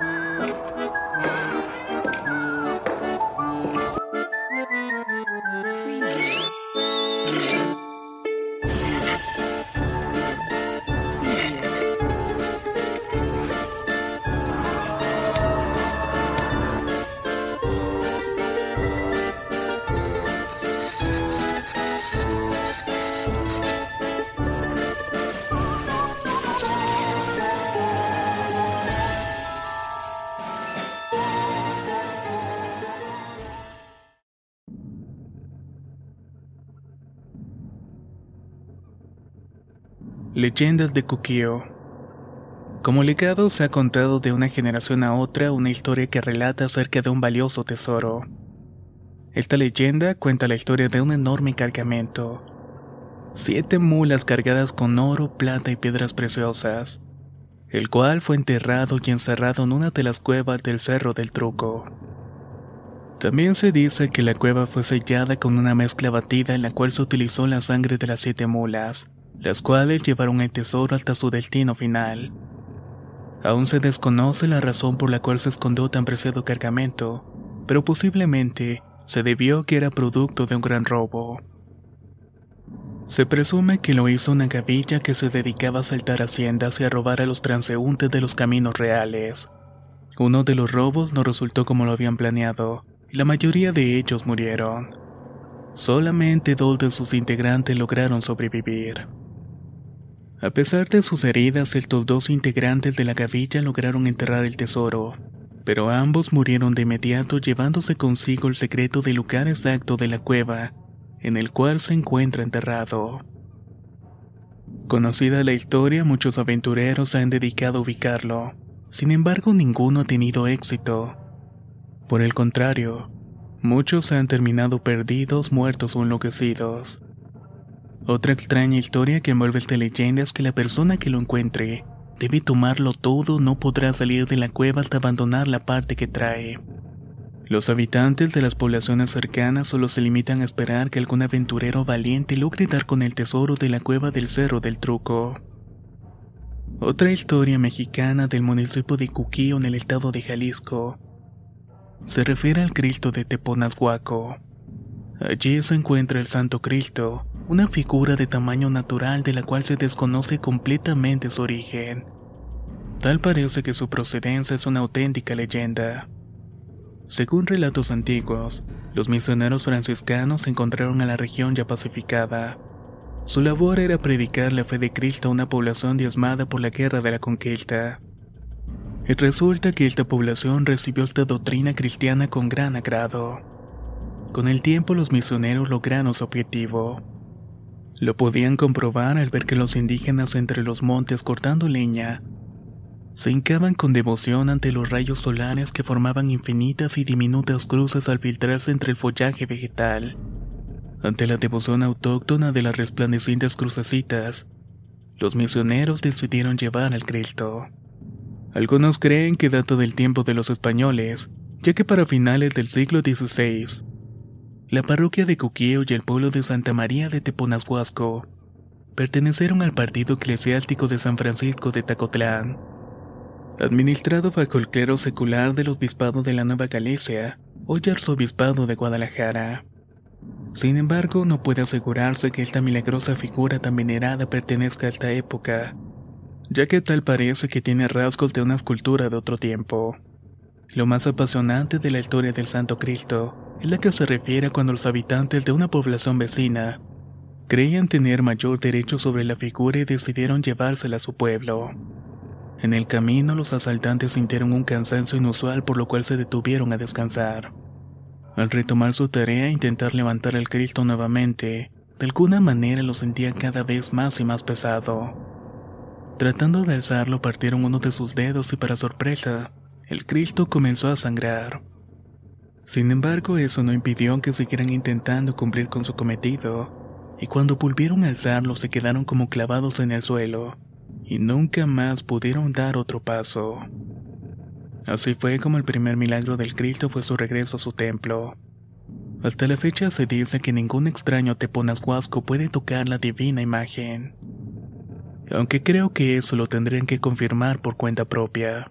うん。Leyendas de Kukio. Como legado se ha contado de una generación a otra una historia que relata acerca de un valioso tesoro. Esta leyenda cuenta la historia de un enorme cargamento. Siete mulas cargadas con oro, plata y piedras preciosas, el cual fue enterrado y encerrado en una de las cuevas del Cerro del Truco. También se dice que la cueva fue sellada con una mezcla batida en la cual se utilizó la sangre de las siete mulas las cuales llevaron el tesoro hasta su destino final. Aún se desconoce la razón por la cual se escondió tan preciado cargamento, pero posiblemente se debió que era producto de un gran robo. Se presume que lo hizo una gavilla que se dedicaba a saltar haciendas y a robar a los transeúntes de los caminos reales. Uno de los robos no resultó como lo habían planeado, y la mayoría de ellos murieron. Solamente dos de sus integrantes lograron sobrevivir. A pesar de sus heridas, estos dos integrantes de la gavilla lograron enterrar el tesoro, pero ambos murieron de inmediato llevándose consigo el secreto del lugar exacto de la cueva en el cual se encuentra enterrado. Conocida la historia, muchos aventureros se han dedicado a ubicarlo, sin embargo ninguno ha tenido éxito. Por el contrario, muchos han terminado perdidos, muertos o enloquecidos. Otra extraña historia que envuelve esta leyenda es que la persona que lo encuentre debe tomarlo todo, no podrá salir de la cueva hasta abandonar la parte que trae. Los habitantes de las poblaciones cercanas solo se limitan a esperar que algún aventurero valiente logre dar con el tesoro de la cueva del Cerro del Truco. Otra historia mexicana del municipio de Cuquío en el estado de Jalisco se refiere al Cristo de Teponazhuaco. Allí se encuentra el Santo Cristo, una figura de tamaño natural de la cual se desconoce completamente su origen. Tal parece que su procedencia es una auténtica leyenda. Según relatos antiguos, los misioneros franciscanos encontraron a la región ya pacificada. Su labor era predicar la fe de Cristo a una población diezmada por la guerra de la conquista. Y resulta que esta población recibió esta doctrina cristiana con gran agrado. Con el tiempo los misioneros lograron su objetivo lo podían comprobar al ver que los indígenas entre los montes cortando leña se hincaban con devoción ante los rayos solares que formaban infinitas y diminutas cruces al filtrarse entre el follaje vegetal. Ante la devoción autóctona de las resplandecientes crucecitas, los misioneros decidieron llevar al Cristo. Algunos creen que data del tiempo de los españoles, ya que para finales del siglo XVI, la parroquia de Coquío y el pueblo de Santa María de Teponazhuasco pertenecieron al partido eclesiástico de San Francisco de Tacotlán, administrado bajo el clero secular del obispado de la Nueva Galicia, hoy arzobispado de Guadalajara. Sin embargo, no puede asegurarse que esta milagrosa figura tan venerada pertenezca a esta época, ya que tal parece que tiene rasgos de una escultura de otro tiempo. Lo más apasionante de la historia del Santo Cristo es la que se refiere cuando los habitantes de una población vecina creían tener mayor derecho sobre la figura y decidieron llevársela a su pueblo. En el camino los asaltantes sintieron un cansancio inusual por lo cual se detuvieron a descansar. Al retomar su tarea e intentar levantar el Cristo nuevamente, de alguna manera lo sentían cada vez más y más pesado. Tratando de alzarlo partieron uno de sus dedos y para sorpresa, el Cristo comenzó a sangrar. Sin embargo, eso no impidió que siguieran intentando cumplir con su cometido, y cuando volvieron a alzarlo se quedaron como clavados en el suelo, y nunca más pudieron dar otro paso. Así fue como el primer milagro del Cristo fue su regreso a su templo. Hasta la fecha se dice que ningún extraño teponazhuasco puede tocar la divina imagen. Aunque creo que eso lo tendrían que confirmar por cuenta propia.